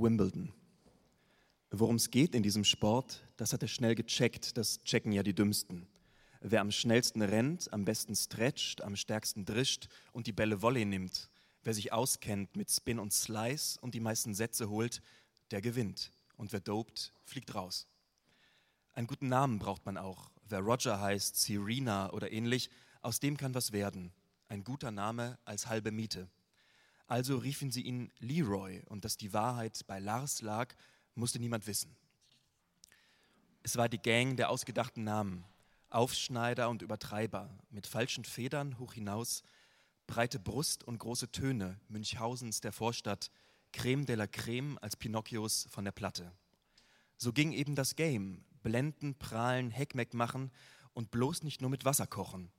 Wimbledon. Worum es geht in diesem Sport, das hat er schnell gecheckt, das checken ja die Dümmsten. Wer am schnellsten rennt, am besten stretcht, am stärksten drischt und die Bälle Volley nimmt, wer sich auskennt mit Spin und Slice und die meisten Sätze holt, der gewinnt. Und wer dopt, fliegt raus. Einen guten Namen braucht man auch. Wer Roger heißt, Serena oder ähnlich, aus dem kann was werden. Ein guter Name als halbe Miete. Also riefen sie ihn Leroy und dass die Wahrheit bei Lars lag, musste niemand wissen. Es war die Gang der ausgedachten Namen, Aufschneider und Übertreiber, mit falschen Federn hoch hinaus, breite Brust und große Töne, Münchhausens der Vorstadt, Creme de la Creme als Pinocchios von der Platte. So ging eben das Game, blenden, prahlen, Heckmeck machen und bloß nicht nur mit Wasser kochen.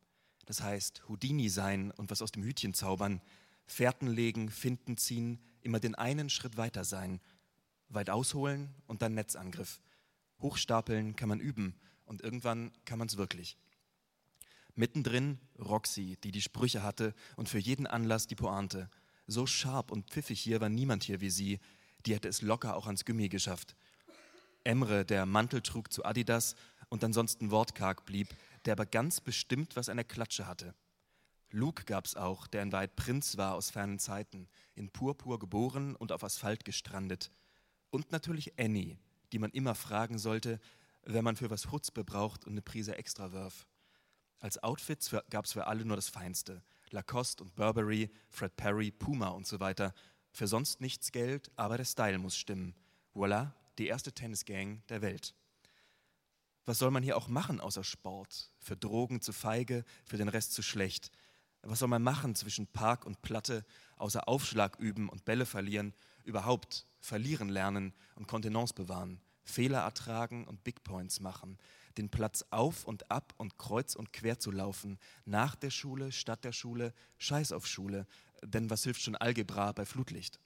Das heißt, Houdini sein und was aus dem Hütchen zaubern, Fährten legen, Finden ziehen, immer den einen Schritt weiter sein, weit ausholen und dann Netzangriff. Hochstapeln kann man üben und irgendwann kann man es wirklich. Mittendrin Roxy, die die Sprüche hatte und für jeden Anlass die Pointe. So scharf und pfiffig hier war niemand hier wie sie, die hätte es locker auch ans Gummi geschafft. Emre, der Mantel trug zu Adidas und ansonsten wortkarg blieb, der aber ganz bestimmt was an der Klatsche hatte. Luke gab's auch, der in Wahrheit Prinz war aus fernen Zeiten, in Purpur geboren und auf Asphalt gestrandet. Und natürlich Annie, die man immer fragen sollte, wenn man für was Chutzpe braucht und eine Prise extra wirf. Als Outfits gab es für alle nur das Feinste. Lacoste und Burberry, Fred Perry, Puma und so weiter. Für sonst nichts Geld, aber der Style muss stimmen. Voila, die erste Tennisgang der Welt. Was soll man hier auch machen außer Sport? Für Drogen zu feige, für den Rest zu schlecht. Was soll man machen zwischen Park und Platte, außer Aufschlag üben und Bälle verlieren, überhaupt verlieren lernen und Kontenance bewahren, Fehler ertragen und Big Points machen, den Platz auf und ab und kreuz und quer zu laufen, nach der Schule, statt der Schule, Scheiß auf Schule, denn was hilft schon Algebra bei Flutlicht?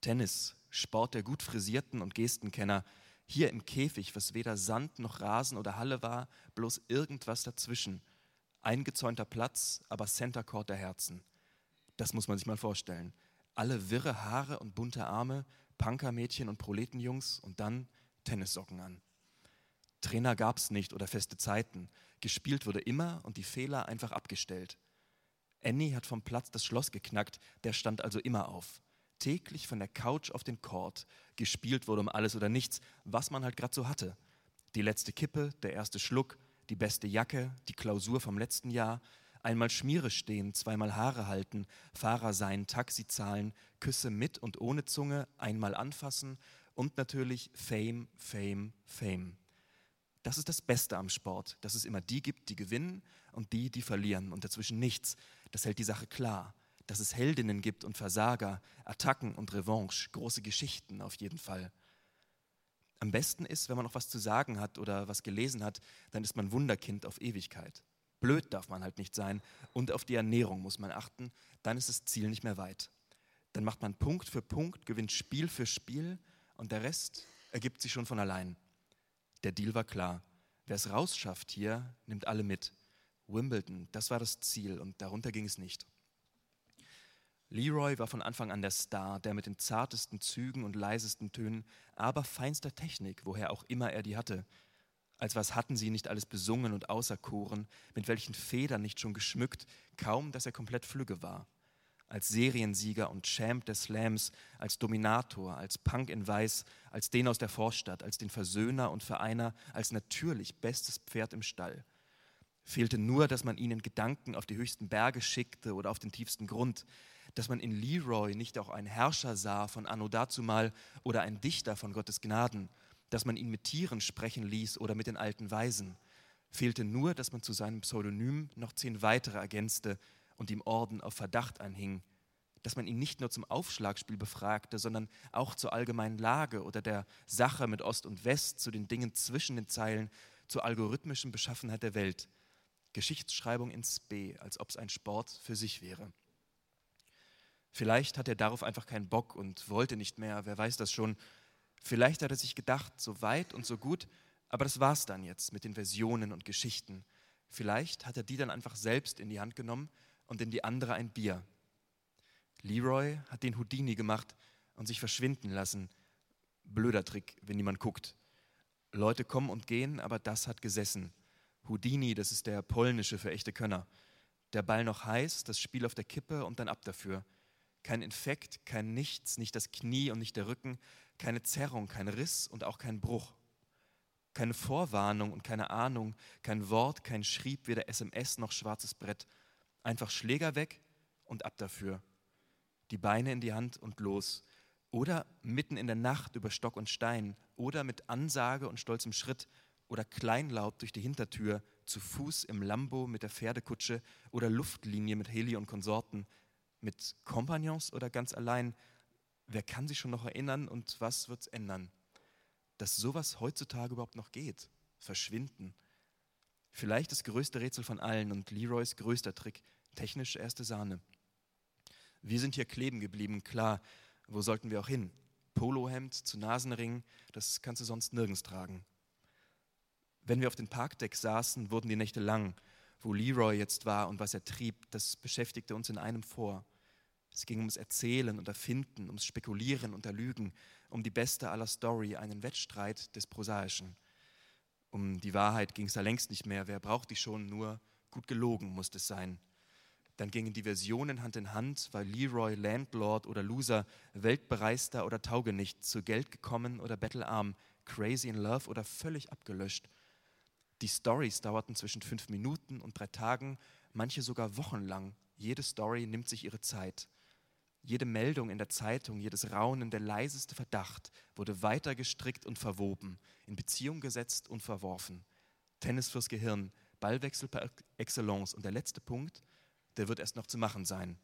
Tennis, Sport der gut frisierten und Gestenkenner, hier im Käfig, was weder Sand noch Rasen oder Halle war, bloß irgendwas dazwischen. Eingezäunter Platz, aber Center Court der Herzen. Das muss man sich mal vorstellen. Alle wirre Haare und bunte Arme, Punkermädchen und Proletenjungs und dann Tennissocken an. Trainer gab's nicht oder feste Zeiten. Gespielt wurde immer und die Fehler einfach abgestellt. Annie hat vom Platz das Schloss geknackt, der stand also immer auf. Täglich von der Couch auf den Court. Gespielt wurde um alles oder nichts, was man halt gerade so hatte. Die letzte Kippe, der erste Schluck, die beste Jacke, die Klausur vom letzten Jahr, einmal Schmiere stehen, zweimal Haare halten, Fahrer sein, Taxi zahlen, Küsse mit und ohne Zunge, einmal anfassen und natürlich Fame, Fame, Fame. Das ist das Beste am Sport, dass es immer die gibt, die gewinnen und die, die verlieren und dazwischen nichts. Das hält die Sache klar. Dass es Heldinnen gibt und Versager, Attacken und Revanche, große Geschichten auf jeden Fall. Am besten ist, wenn man noch was zu sagen hat oder was gelesen hat, dann ist man Wunderkind auf Ewigkeit. Blöd darf man halt nicht sein und auf die Ernährung muss man achten, dann ist das Ziel nicht mehr weit. Dann macht man Punkt für Punkt, gewinnt Spiel für Spiel und der Rest ergibt sich schon von allein. Der Deal war klar. Wer es rausschafft hier, nimmt alle mit. Wimbledon, das war das Ziel und darunter ging es nicht. Leroy war von Anfang an der Star, der mit den zartesten Zügen und leisesten Tönen, aber feinster Technik, woher auch immer er die hatte. Als was hatten sie nicht alles besungen und auserkoren, mit welchen Federn nicht schon geschmückt, kaum dass er komplett flügge war. Als Seriensieger und Champ des Slams, als Dominator, als Punk in Weiß, als den aus der Vorstadt, als den Versöhner und Vereiner, als natürlich bestes Pferd im Stall. Fehlte nur, dass man ihn in Gedanken auf die höchsten Berge schickte oder auf den tiefsten Grund dass man in Leroy nicht auch einen Herrscher sah von Anno dazumal oder einen Dichter von Gottes Gnaden, dass man ihn mit Tieren sprechen ließ oder mit den alten Weisen. Fehlte nur, dass man zu seinem Pseudonym noch zehn weitere ergänzte und ihm Orden auf Verdacht anhing, dass man ihn nicht nur zum Aufschlagspiel befragte, sondern auch zur allgemeinen Lage oder der Sache mit Ost und West, zu den Dingen zwischen den Zeilen, zur algorithmischen Beschaffenheit der Welt. Geschichtsschreibung ins B, als ob es ein Sport für sich wäre. Vielleicht hat er darauf einfach keinen Bock und wollte nicht mehr, wer weiß das schon. Vielleicht hat er sich gedacht, so weit und so gut, aber das war's dann jetzt mit den Versionen und Geschichten. Vielleicht hat er die dann einfach selbst in die Hand genommen und in die andere ein Bier. Leroy hat den Houdini gemacht und sich verschwinden lassen. Blöder Trick, wenn niemand guckt. Leute kommen und gehen, aber das hat gesessen. Houdini, das ist der polnische für echte Könner. Der Ball noch heiß, das Spiel auf der Kippe und dann ab dafür. Kein Infekt, kein Nichts, nicht das Knie und nicht der Rücken, keine Zerrung, kein Riss und auch kein Bruch. Keine Vorwarnung und keine Ahnung, kein Wort, kein Schrieb, weder SMS noch schwarzes Brett. Einfach Schläger weg und ab dafür. Die Beine in die Hand und los. Oder mitten in der Nacht über Stock und Stein. Oder mit Ansage und stolzem Schritt. Oder kleinlaut durch die Hintertür. Zu Fuß im Lambo mit der Pferdekutsche. Oder Luftlinie mit Heli und Konsorten. Mit Kompagnons oder ganz allein. Wer kann sich schon noch erinnern und was wird's ändern? Dass sowas heutzutage überhaupt noch geht. Verschwinden. Vielleicht das größte Rätsel von allen und Leroys größter Trick. Technisch erste Sahne. Wir sind hier kleben geblieben, klar. Wo sollten wir auch hin? Polohemd zu Nasenring, das kannst du sonst nirgends tragen. Wenn wir auf dem Parkdeck saßen, wurden die Nächte lang. Wo Leroy jetzt war und was er trieb, das beschäftigte uns in einem vor. Es ging ums Erzählen und Erfinden, ums Spekulieren und Erlügen, um die beste aller Story, einen Wettstreit des Prosaischen. Um die Wahrheit ging es da längst nicht mehr. Wer braucht die schon? Nur gut gelogen musste es sein. Dann gingen die Versionen Hand in Hand, weil Leroy Landlord oder Loser, Weltbereister oder Taugenicht, zu Geld gekommen oder bettelarm, crazy in love oder völlig abgelöscht. Die Stories dauerten zwischen fünf Minuten und drei Tagen, manche sogar wochenlang. Jede Story nimmt sich ihre Zeit. Jede Meldung in der Zeitung, jedes Raunen, der leiseste Verdacht wurde weiter gestrickt und verwoben, in Beziehung gesetzt und verworfen. Tennis fürs Gehirn, Ballwechsel par excellence. Und der letzte Punkt, der wird erst noch zu machen sein.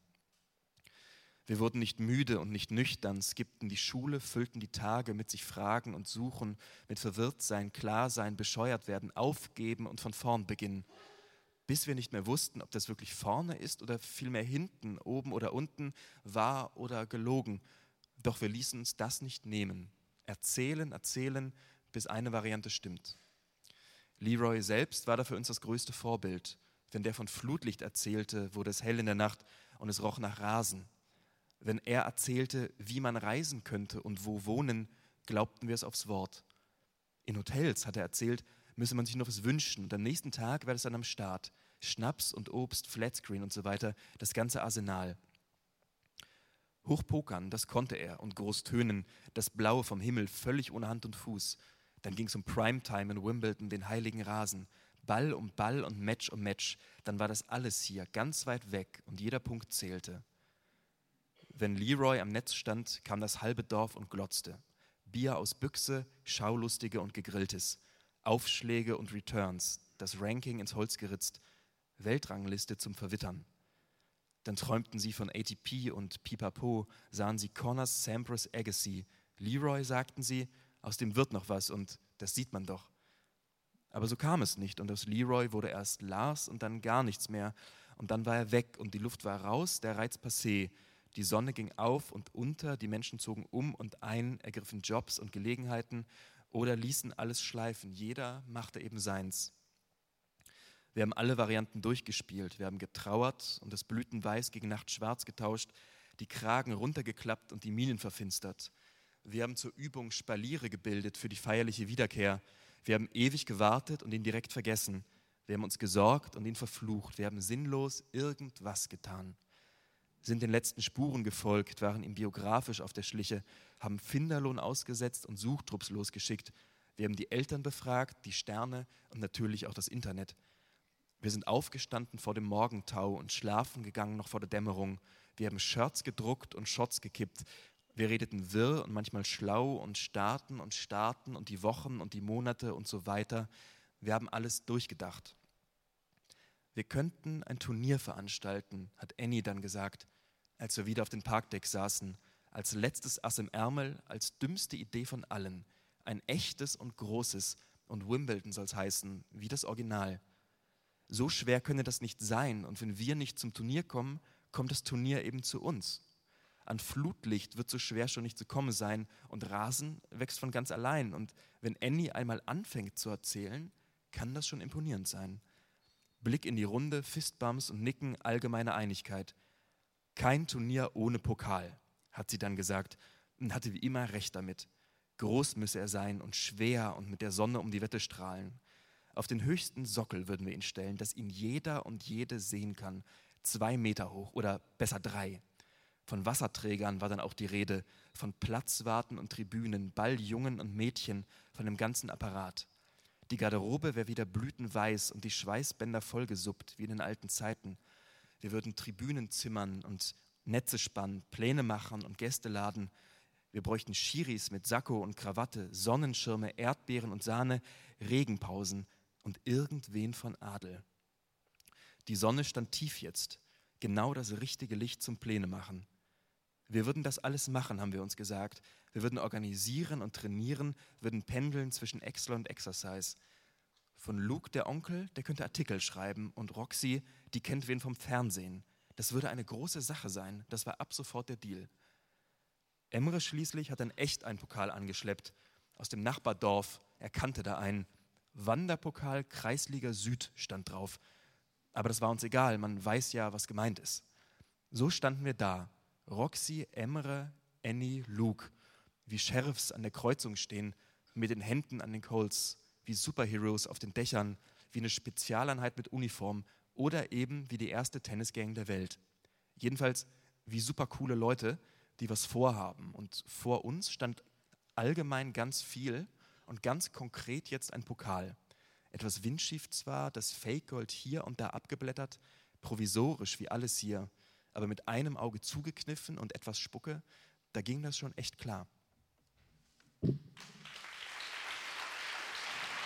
Wir wurden nicht müde und nicht nüchtern, skippten die Schule, füllten die Tage mit sich Fragen und Suchen, mit Verwirrtsein, Klarsein, bescheuert werden, aufgeben und von vorn beginnen. Bis wir nicht mehr wussten, ob das wirklich vorne ist oder vielmehr hinten, oben oder unten, wahr oder gelogen. Doch wir ließen uns das nicht nehmen. Erzählen, erzählen, bis eine Variante stimmt. Leroy selbst war da für uns das größte Vorbild. Wenn der von Flutlicht erzählte, wurde es hell in der Nacht und es roch nach Rasen. Wenn er erzählte, wie man reisen könnte und wo wohnen, glaubten wir es aufs Wort. In Hotels, hat er erzählt, müsse man sich noch was wünschen und am nächsten Tag wäre es dann am Start. Schnaps und Obst, Flatscreen und so weiter, das ganze Arsenal. Hochpokern, das konnte er und groß tönen, das Blaue vom Himmel völlig ohne Hand und Fuß. Dann ging es um Primetime in Wimbledon, den heiligen Rasen. Ball um Ball und Match um Match, dann war das alles hier, ganz weit weg und jeder Punkt zählte. Wenn Leroy am Netz stand, kam das halbe Dorf und glotzte. Bier aus Büchse, Schaulustige und Gegrilltes. Aufschläge und Returns, das Ranking ins Holz geritzt, Weltrangliste zum Verwittern. Dann träumten sie von ATP und Pipapo, sahen sie Connors, Sampras, Agassi. Leroy, sagten sie, aus dem wird noch was und das sieht man doch. Aber so kam es nicht und aus Leroy wurde erst Lars und dann gar nichts mehr. Und dann war er weg und die Luft war raus, der Reiz passé. Die Sonne ging auf und unter, die Menschen zogen um und ein, ergriffen Jobs und Gelegenheiten oder ließen alles schleifen. Jeder machte eben seins. Wir haben alle Varianten durchgespielt. Wir haben getrauert und das Blütenweiß gegen Nachtschwarz getauscht, die Kragen runtergeklappt und die Minen verfinstert. Wir haben zur Übung Spaliere gebildet für die feierliche Wiederkehr. Wir haben ewig gewartet und ihn direkt vergessen. Wir haben uns gesorgt und ihn verflucht. Wir haben sinnlos irgendwas getan. Sind den letzten Spuren gefolgt, waren ihm biografisch auf der Schliche, haben Finderlohn ausgesetzt und Suchtrupps losgeschickt. Wir haben die Eltern befragt, die Sterne und natürlich auch das Internet. Wir sind aufgestanden vor dem Morgentau und schlafen gegangen noch vor der Dämmerung. Wir haben Shirts gedruckt und Shots gekippt. Wir redeten wirr und manchmal schlau und starten und starten und die Wochen und die Monate und so weiter. Wir haben alles durchgedacht. Wir könnten ein Turnier veranstalten, hat Annie dann gesagt, als wir wieder auf dem Parkdeck saßen, als letztes Ass im Ärmel, als dümmste Idee von allen. Ein echtes und großes und Wimbledon soll es heißen, wie das Original. So schwer könne das nicht sein und wenn wir nicht zum Turnier kommen, kommt das Turnier eben zu uns. An Flutlicht wird so schwer schon nicht zu kommen sein und Rasen wächst von ganz allein. Und wenn Annie einmal anfängt zu erzählen, kann das schon imponierend sein. Blick in die Runde, Fistbums und Nicken, allgemeine Einigkeit. Kein Turnier ohne Pokal, hat sie dann gesagt. und hatte wie immer recht damit. Groß müsse er sein und schwer und mit der Sonne um die Wette strahlen. Auf den höchsten Sockel würden wir ihn stellen, dass ihn jeder und jede sehen kann, zwei Meter hoch oder besser drei. Von Wasserträgern war dann auch die Rede, von Platzwarten und Tribünen, Balljungen und Mädchen, von dem ganzen Apparat. Die Garderobe wäre wieder blütenweiß und die Schweißbänder vollgesuppt, wie in den alten Zeiten. Wir würden Tribünen zimmern und Netze spannen, Pläne machen und Gäste laden. Wir bräuchten Schiris mit Sakko und Krawatte, Sonnenschirme, Erdbeeren und Sahne, Regenpausen und irgendwen von Adel. Die Sonne stand tief jetzt, genau das richtige Licht zum Pläne machen. Wir würden das alles machen, haben wir uns gesagt. Wir würden organisieren und trainieren, würden pendeln zwischen Excel und Exercise. Von Luke, der Onkel, der könnte Artikel schreiben und Roxy, die kennt wen vom Fernsehen. Das würde eine große Sache sein. Das war ab sofort der Deal. Emre schließlich hat dann echt einen Pokal angeschleppt. Aus dem Nachbardorf. Er kannte da einen. Wanderpokal Kreisliga Süd stand drauf. Aber das war uns egal. Man weiß ja, was gemeint ist. So standen wir da. Roxy, Emre, Annie, Luke. Wie Sheriffs an der Kreuzung stehen, mit den Händen an den Coles. Wie Superheroes auf den Dächern. Wie eine Spezialeinheit mit Uniform oder eben wie die erste Tennisgang der Welt. Jedenfalls wie super coole Leute, die was vorhaben. Und vor uns stand allgemein ganz viel und ganz konkret jetzt ein Pokal. Etwas windschief zwar, das Fake-Gold hier und da abgeblättert, provisorisch wie alles hier, aber mit einem Auge zugekniffen und etwas Spucke, da ging das schon echt klar.